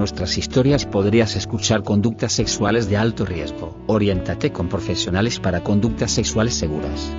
Nuestras historias podrías escuchar conductas sexuales de alto riesgo. Oriéntate con profesionales para conductas sexuales seguras.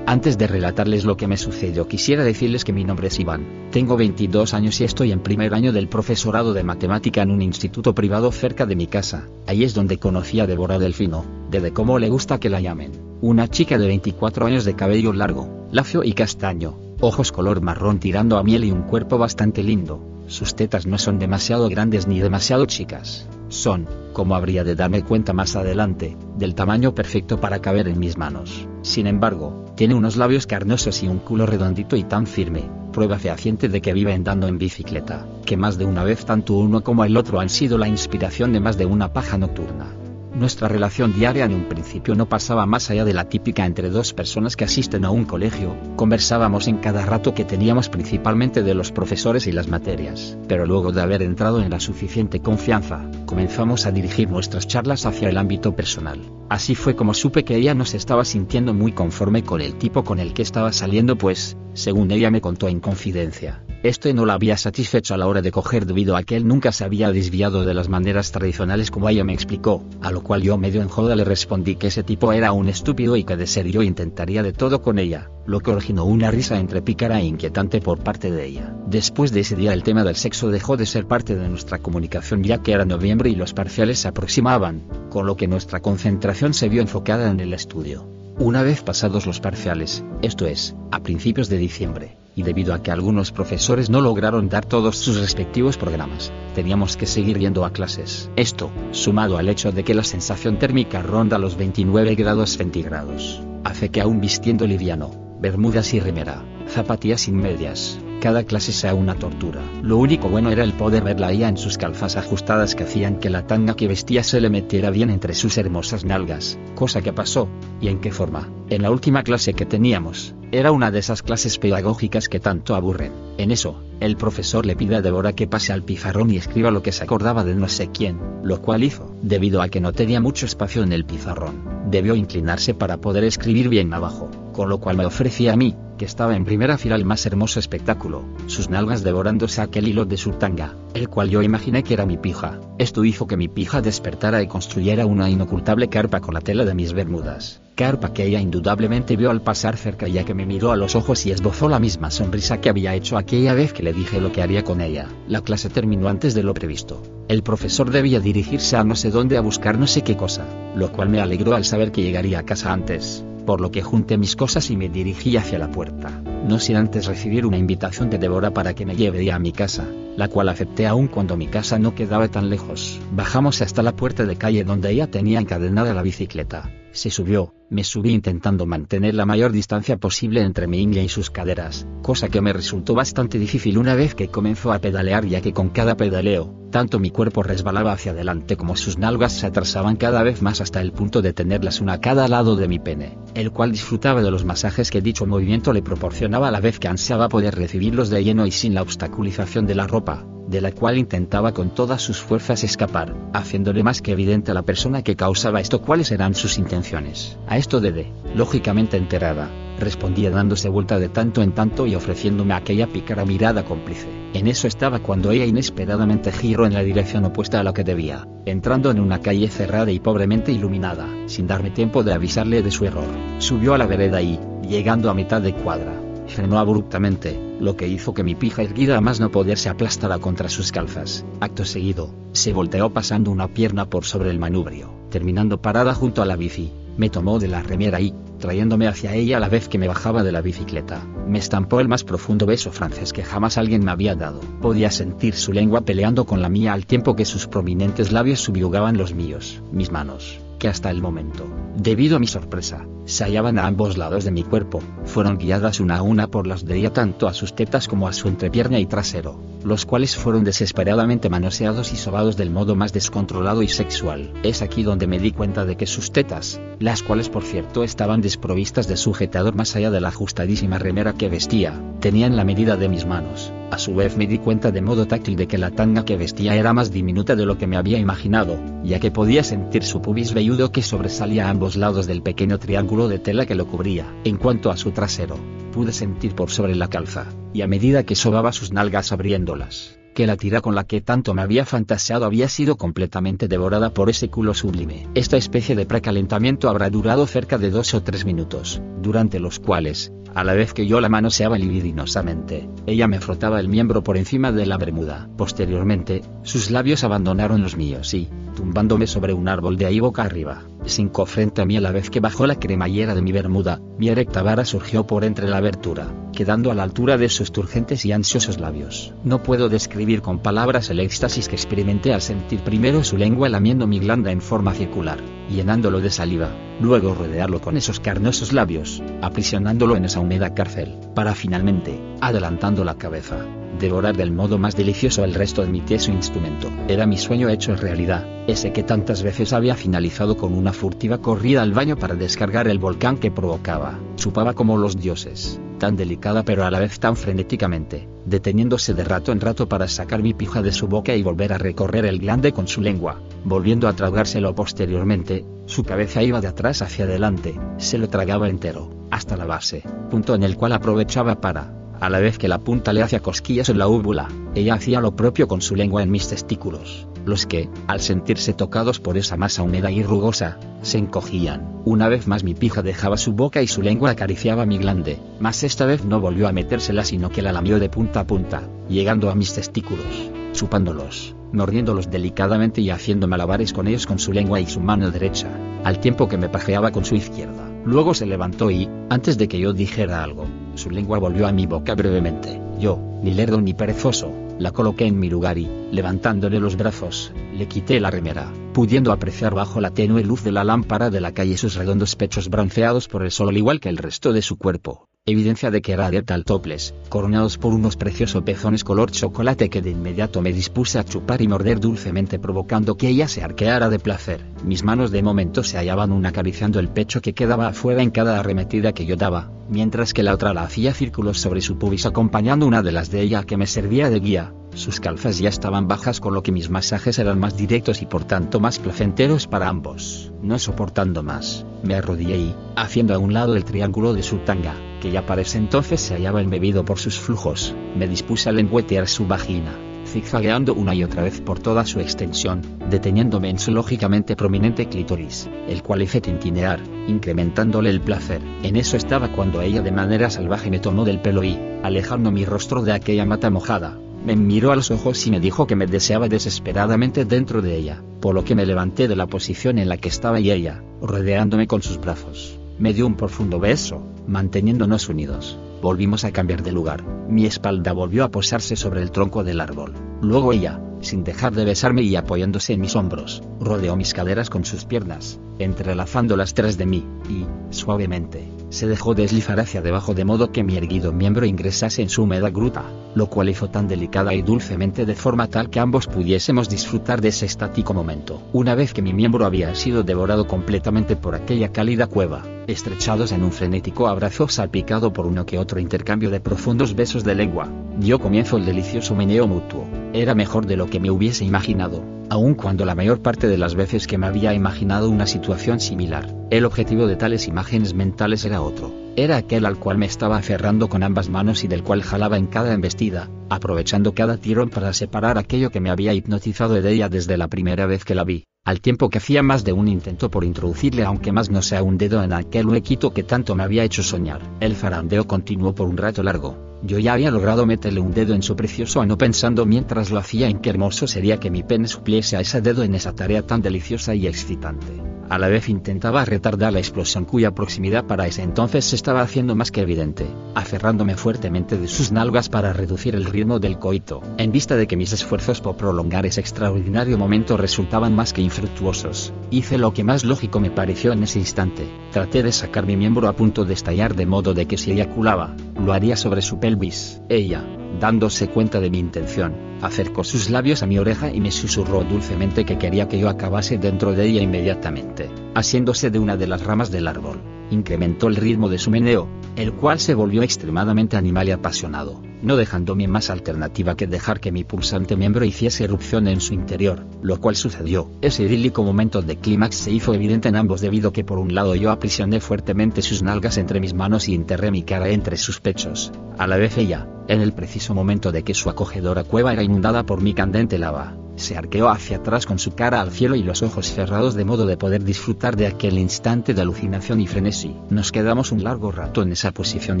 Antes de relatarles lo que me sucedió, quisiera decirles que mi nombre es Iván. Tengo 22 años y estoy en primer año del profesorado de matemática en un instituto privado cerca de mi casa. Ahí es donde conocí a Débora Delfino, de cómo le gusta que la llamen. Una chica de 24 años de cabello largo, lacio y castaño, ojos color marrón tirando a miel y un cuerpo bastante lindo. Sus tetas no son demasiado grandes ni demasiado chicas. Son, como habría de darme cuenta más adelante, del tamaño perfecto para caber en mis manos. Sin embargo, tiene unos labios carnosos y un culo redondito y tan firme, prueba fehaciente de que vive andando en bicicleta, que más de una vez tanto uno como el otro han sido la inspiración de más de una paja nocturna. Nuestra relación diaria en un principio no pasaba más allá de la típica entre dos personas que asisten a un colegio, conversábamos en cada rato que teníamos principalmente de los profesores y las materias, pero luego de haber entrado en la suficiente confianza, comenzamos a dirigir nuestras charlas hacia el ámbito personal. Así fue como supe que ella no se estaba sintiendo muy conforme con el tipo con el que estaba saliendo pues, según ella me contó en confidencia, este no la había satisfecho a la hora de coger debido a que él nunca se había desviado de las maneras tradicionales como ella me explicó, a lo cual yo medio en joda le respondí que ese tipo era un estúpido y que de ser yo intentaría de todo con ella, lo que originó una risa entre pícara e inquietante por parte de ella. Después de ese día el tema del sexo dejó de ser parte de nuestra comunicación ya que era noviembre y los parciales se aproximaban, con lo que nuestra concentración se vio enfocada en el estudio. Una vez pasados los parciales, esto es, a principios de diciembre, y debido a que algunos profesores no lograron dar todos sus respectivos programas, teníamos que seguir yendo a clases. Esto, sumado al hecho de que la sensación térmica ronda los 29 grados centígrados, hace que aún vistiendo liviano, bermudas y remera, zapatillas sin medias, cada clase sea una tortura. Lo único bueno era el poder verla ella en sus calzas ajustadas que hacían que la tanga que vestía se le metiera bien entre sus hermosas nalgas, cosa que pasó, y en qué forma. En la última clase que teníamos, era una de esas clases pedagógicas que tanto aburren. En eso, el profesor le pide a Débora que pase al pizarrón y escriba lo que se acordaba de no sé quién, lo cual hizo, debido a que no tenía mucho espacio en el pizarrón. Debió inclinarse para poder escribir bien abajo, con lo cual me ofrecía a mí, que estaba en primera fila el más hermoso espectáculo, sus nalgas devorándose aquel hilo de su tanga, el cual yo imaginé que era mi pija. Esto hizo que mi pija despertara y construyera una inocultable carpa con la tela de mis bermudas, carpa que ella indudablemente vio al pasar cerca ya que me miró a los ojos y esbozó la misma sonrisa que había hecho aquella vez que le dije lo que haría con ella. La clase terminó antes de lo previsto. El profesor debía dirigirse a no sé dónde a buscar no sé qué cosa, lo cual me alegró al saber que llegaría a casa antes por lo que junté mis cosas y me dirigí hacia la puerta, no sin antes recibir una invitación de Débora para que me lleve a mi casa, la cual acepté aún cuando mi casa no quedaba tan lejos. Bajamos hasta la puerta de calle donde ella tenía encadenada la bicicleta, se subió, me subí intentando mantener la mayor distancia posible entre mi ingle y sus caderas, cosa que me resultó bastante difícil una vez que comenzó a pedalear ya que con cada pedaleo, tanto mi cuerpo resbalaba hacia adelante como sus nalgas se atrasaban cada vez más hasta el punto de tenerlas una a cada lado de mi pene, el cual disfrutaba de los masajes que dicho movimiento le proporcionaba a la vez que ansiaba poder recibirlos de lleno y sin la obstaculización de la ropa, de la cual intentaba con todas sus fuerzas escapar, haciéndole más que evidente a la persona que causaba esto cuáles eran sus intenciones. A esto Dede, lógicamente enterada, respondía dándose vuelta de tanto en tanto y ofreciéndome aquella pícara mirada cómplice. En eso estaba cuando ella inesperadamente giró en la dirección opuesta a lo que debía, entrando en una calle cerrada y pobremente iluminada, sin darme tiempo de avisarle de su error. Subió a la vereda y, llegando a mitad de cuadra, frenó abruptamente, lo que hizo que mi pija erguida a más no poder se aplastara contra sus calzas. Acto seguido, se volteó pasando una pierna por sobre el manubrio, terminando parada junto a la bici. Me tomó de la remera y, trayéndome hacia ella a la vez que me bajaba de la bicicleta, me estampó el más profundo beso francés que jamás alguien me había dado. Podía sentir su lengua peleando con la mía al tiempo que sus prominentes labios subyugaban los míos. Mis manos, que hasta el momento, debido a mi sorpresa, se hallaban a ambos lados de mi cuerpo, fueron guiadas una a una por las de ella tanto a sus tetas como a su entrepierna y trasero, los cuales fueron desesperadamente manoseados y sobados del modo más descontrolado y sexual. Es aquí donde me di cuenta de que sus tetas, las cuales por cierto estaban desprovistas de sujetador más allá de la ajustadísima remera que vestía, tenían la medida de mis manos. A su vez me di cuenta de modo táctil de que la tanga que vestía era más diminuta de lo que me había imaginado, ya que podía sentir su pubis velludo que sobresalía a ambos lados del pequeño triángulo de tela que lo cubría. En cuanto a su trasero, pude sentir por sobre la calza, y a medida que sobaba sus nalgas abriéndolas, que la tira con la que tanto me había fantaseado había sido completamente devorada por ese culo sublime. Esta especie de precalentamiento habrá durado cerca de dos o tres minutos, durante los cuales, a la vez que yo la manoseaba libidinosamente, ella me frotaba el miembro por encima de la bermuda. Posteriormente, sus labios abandonaron los míos y, tumbándome sobre un árbol de ahí boca arriba, sin frente a mí a la vez que bajó la cremallera de mi bermuda, mi erecta vara surgió por entre la abertura, quedando a la altura de sus turgentes y ansiosos labios. No puedo describir con palabras el éxtasis que experimenté al sentir primero su lengua lamiendo mi glanda en forma circular, llenándolo de saliva, luego rodearlo con esos carnosos labios, aprisionándolo en esa húmeda cárcel, para finalmente, adelantando la cabeza, devorar del modo más delicioso el resto de mi tieso instrumento. Era mi sueño hecho realidad, ese que tantas veces había finalizado con una furtiva corrida al baño para descargar el volcán que provocaba. Chupaba como los dioses, tan delicada pero a la vez tan frenéticamente, deteniéndose de rato en rato para sacar mi pija de su boca y volver a recorrer el glande con su lengua, volviendo a tragárselo posteriormente, su cabeza iba de atrás hacia adelante, se lo tragaba entero, hasta la base, punto en el cual aprovechaba para, a la vez que la punta le hacía cosquillas en la úvula, ella hacía lo propio con su lengua en mis testículos, los que, al sentirse tocados por esa masa húmeda y rugosa, se encogían. Una vez más mi pija dejaba su boca y su lengua acariciaba mi glande, mas esta vez no volvió a metérsela sino que la lamió de punta a punta, llegando a mis testículos, chupándolos, mordiéndolos delicadamente y haciendo malabares con ellos con su lengua y su mano derecha, al tiempo que me pajeaba con su izquierda. Luego se levantó y, antes de que yo dijera algo, su lengua volvió a mi boca brevemente. Yo, ni lerdo ni perezoso, la coloqué en mi lugar y, levantándole los brazos, le quité la remera, pudiendo apreciar bajo la tenue luz de la lámpara de la calle sus redondos pechos bronceados por el sol al igual que el resto de su cuerpo, evidencia de que era adepta al toples, coronados por unos preciosos pezones color chocolate que de inmediato me dispuse a chupar y morder dulcemente provocando que ella se arqueara de placer. Mis manos de momento se hallaban una acariciando el pecho que quedaba afuera en cada arremetida que yo daba, mientras que la otra la hacía círculos sobre su pubis acompañando una de las de ella que me servía de guía. Sus calzas ya estaban bajas con lo que mis masajes eran más directos y por tanto más placenteros para ambos. No soportando más, me arrodillé y, haciendo a un lado el triángulo de su tanga, que ya para entonces se hallaba embebido por sus flujos, me dispuse a lengüetear su vagina, zigzagueando una y otra vez por toda su extensión, deteniéndome en su lógicamente prominente clítoris, el cual hice tintinear, incrementándole el placer. En eso estaba cuando ella de manera salvaje me tomó del pelo y, alejando mi rostro de aquella mata mojada, me miró a los ojos y me dijo que me deseaba desesperadamente dentro de ella, por lo que me levanté de la posición en la que estaba y ella, rodeándome con sus brazos, me dio un profundo beso, manteniéndonos unidos. Volvimos a cambiar de lugar, mi espalda volvió a posarse sobre el tronco del árbol. Luego ella, sin dejar de besarme y apoyándose en mis hombros, rodeó mis caderas con sus piernas, entrelazando las tres de mí, y, suavemente, se dejó deslizar hacia debajo de modo que mi erguido miembro ingresase en su húmeda gruta, lo cual hizo tan delicada y dulcemente de forma tal que ambos pudiésemos disfrutar de ese estático momento. Una vez que mi miembro había sido devorado completamente por aquella cálida cueva, estrechados en un frenético abrazo salpicado por uno que otro intercambio de profundos besos de lengua, dio comienzo el delicioso meneo mutuo. Era mejor de lo que me hubiese imaginado, aun cuando la mayor parte de las veces que me había imaginado una situación similar, el objetivo de tales imágenes mentales era otro. Era aquel al cual me estaba aferrando con ambas manos y del cual jalaba en cada embestida, aprovechando cada tirón para separar aquello que me había hipnotizado de ella desde la primera vez que la vi, al tiempo que hacía más de un intento por introducirle aunque más no sea un dedo en aquel huequito que tanto me había hecho soñar. El farandeo continuó por un rato largo, yo ya había logrado meterle un dedo en su precioso ano pensando mientras lo hacía en qué hermoso sería que mi pene supliese a ese dedo en esa tarea tan deliciosa y excitante. A la vez intentaba retardar la explosión cuya proximidad para ese entonces se estaba haciendo más que evidente, aferrándome fuertemente de sus nalgas para reducir el ritmo del coito, en vista de que mis esfuerzos por prolongar ese extraordinario momento resultaban más que infructuosos. Hice lo que más lógico me pareció en ese instante. Traté de sacar mi miembro a punto de estallar de modo de que si eyaculaba, lo haría sobre su pelvis. Ella, dándose cuenta de mi intención, acercó sus labios a mi oreja y me susurró dulcemente que quería que yo acabase dentro de ella inmediatamente, asiéndose de una de las ramas del árbol. Incrementó el ritmo de su meneo, el cual se volvió extremadamente animal y apasionado, no dejándome más alternativa que dejar que mi pulsante miembro hiciese erupción en su interior, lo cual sucedió. Ese idílico momento de clímax se hizo evidente en ambos debido que por un lado yo aprisioné fuertemente sus nalgas entre mis manos y enterré mi cara entre sus pechos, a la vez ella, en el preciso momento de que su acogedora cueva era inundada por mi candente lava, se arqueó hacia atrás con su cara al cielo y los ojos cerrados de modo de poder disfrutar de aquel instante de alucinación y frenesí. Nos quedamos un largo rato en esa posición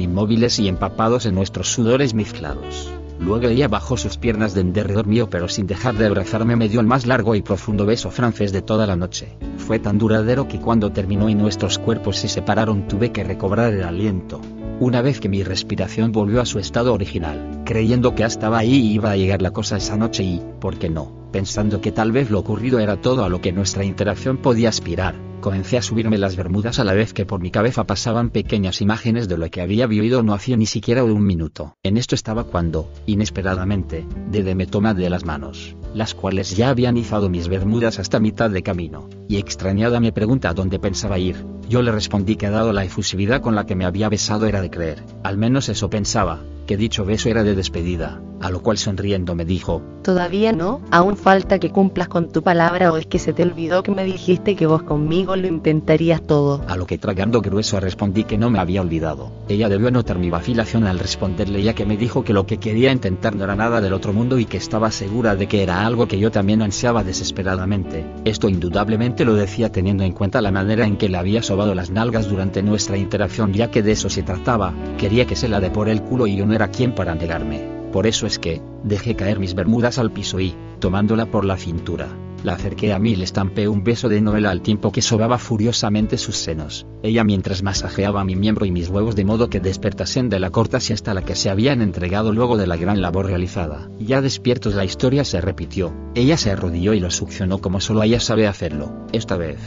inmóviles y empapados en nuestros sudores mezclados. Luego ella bajó sus piernas de derredor mío pero sin dejar de abrazarme me dio el más largo y profundo beso francés de toda la noche. Fue tan duradero que cuando terminó y nuestros cuerpos se separaron tuve que recobrar el aliento. Una vez que mi respiración volvió a su estado original, creyendo que estaba ahí iba a llegar la cosa esa noche y, ¿por qué no? Pensando que tal vez lo ocurrido era todo a lo que nuestra interacción podía aspirar, comencé a subirme las bermudas a la vez que por mi cabeza pasaban pequeñas imágenes de lo que había vivido no hacía ni siquiera un minuto. En esto estaba cuando, inesperadamente, Dede me toma de las manos, las cuales ya habían izado mis bermudas hasta mitad de camino, y extrañada me pregunta dónde pensaba ir. Yo le respondí que dado la efusividad con la que me había besado era de creer, al menos eso pensaba, que dicho beso era de despedida, a lo cual sonriendo me dijo, Todavía no, aún falta que cumplas con tu palabra o es que se te olvidó que me dijiste que vos conmigo lo intentarías todo. A lo que tragando grueso respondí que no me había olvidado. Ella debió notar mi vacilación al responderle ya que me dijo que lo que quería intentar no era nada del otro mundo y que estaba segura de que era algo que yo también ansiaba desesperadamente. Esto indudablemente lo decía teniendo en cuenta la manera en que le había sobado las nalgas durante nuestra interacción ya que de eso se trataba, quería que se la de por el culo y yo no era quien para negarme. Por eso es que, dejé caer mis bermudas al piso y, tomándola por la cintura, la acerqué a mí y le estampé un beso de novela al tiempo que sobaba furiosamente sus senos. Ella mientras masajeaba mi miembro y mis huevos de modo que despertasen de la corta siesta a la que se habían entregado luego de la gran labor realizada. Ya despiertos la historia se repitió. Ella se arrodilló y lo succionó como solo ella sabe hacerlo. Esta vez,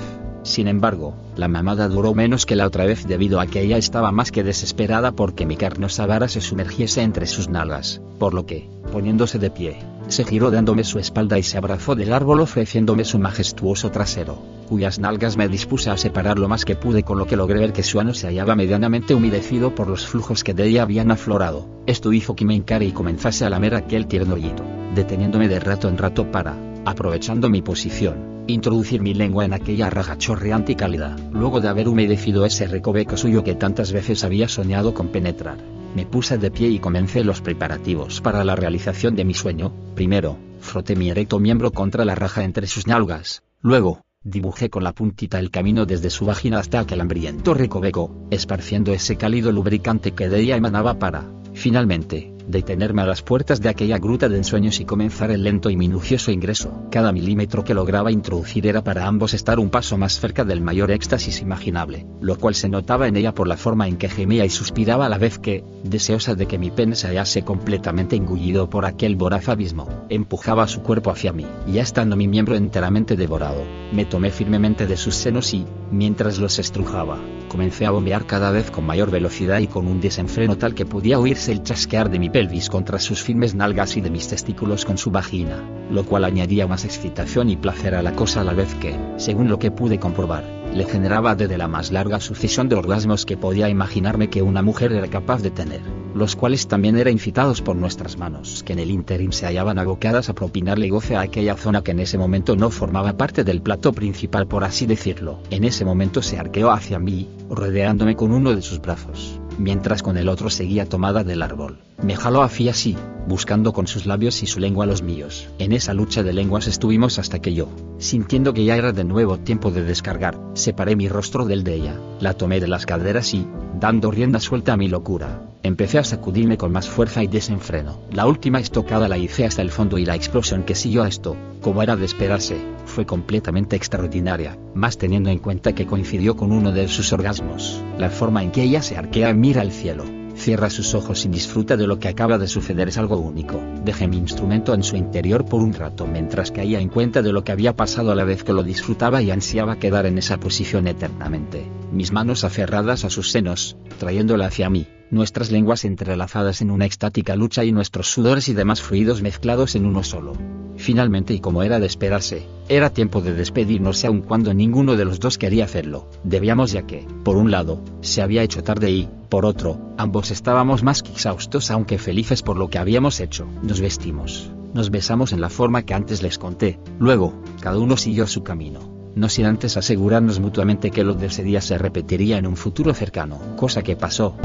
sin embargo, la mamada duró menos que la otra vez debido a que ella estaba más que desesperada porque mi carnosa vara se sumergiese entre sus nalgas, por lo que, poniéndose de pie, se giró dándome su espalda y se abrazó del árbol ofreciéndome su majestuoso trasero, cuyas nalgas me dispuse a separar lo más que pude con lo que logré ver que su ano se hallaba medianamente humedecido por los flujos que de ella habían aflorado. Esto hizo que me encare y comenzase a lamer aquel tierno hoyito, deteniéndome de rato en rato para, aprovechando mi posición, introducir mi lengua en aquella raja chorreante y cálida. Luego de haber humedecido ese recoveco suyo que tantas veces había soñado con penetrar, me puse de pie y comencé los preparativos para la realización de mi sueño. Primero, froté mi erecto miembro contra la raja entre sus nalgas. Luego, dibujé con la puntita el camino desde su vagina hasta aquel hambriento recoveco, esparciendo ese cálido lubricante que de ella emanaba para, finalmente, detenerme a las puertas de aquella gruta de ensueños y comenzar el lento y minucioso ingreso. Cada milímetro que lograba introducir era para ambos estar un paso más cerca del mayor éxtasis imaginable, lo cual se notaba en ella por la forma en que gemía y suspiraba a la vez que, deseosa de que mi pene se hallase completamente engullido por aquel voraz abismo, empujaba su cuerpo hacia mí, ya estando mi miembro enteramente devorado, me tomé firmemente de sus senos y, mientras los estrujaba, comencé a bombear cada vez con mayor velocidad y con un desenfreno tal que podía oírse el chasquear de mi pelvis contra sus firmes nalgas y de mis testículos con su vagina, lo cual añadía más excitación y placer a la cosa a la vez que, según lo que pude comprobar, le generaba desde la más larga sucesión de orgasmos que podía imaginarme que una mujer era capaz de tener, los cuales también eran incitados por nuestras manos que en el interim se hallaban abocadas a propinarle goce a aquella zona que en ese momento no formaba parte del plato principal por así decirlo. En ese momento se arqueó hacia mí, rodeándome con uno de sus brazos mientras con el otro seguía tomada del árbol. Me jaló hacia sí, buscando con sus labios y su lengua los míos. En esa lucha de lenguas estuvimos hasta que yo, sintiendo que ya era de nuevo tiempo de descargar, separé mi rostro del de ella, la tomé de las caderas y, dando rienda suelta a mi locura, empecé a sacudirme con más fuerza y desenfreno. La última estocada la hice hasta el fondo y la explosión que siguió a esto, como era de esperarse, fue completamente extraordinaria, más teniendo en cuenta que coincidió con uno de sus orgasmos, la forma en que ella se arquea y mira al cielo, Cierra sus ojos y disfruta de lo que acaba de suceder, es algo único. Dejé mi instrumento en su interior por un rato mientras caía en cuenta de lo que había pasado a la vez que lo disfrutaba y ansiaba quedar en esa posición eternamente. Mis manos aferradas a sus senos, trayéndola hacia mí, nuestras lenguas entrelazadas en una extática lucha y nuestros sudores y demás fluidos mezclados en uno solo. Finalmente y como era de esperarse, era tiempo de despedirnos aun cuando ninguno de los dos quería hacerlo. Debíamos ya que, por un lado, se había hecho tarde y, por otro, ambos estábamos más que exhaustos aunque felices por lo que habíamos hecho. Nos vestimos, nos besamos en la forma que antes les conté, luego, cada uno siguió su camino. No sin antes asegurarnos mutuamente que lo de ese día se repetiría en un futuro cercano, cosa que pasó.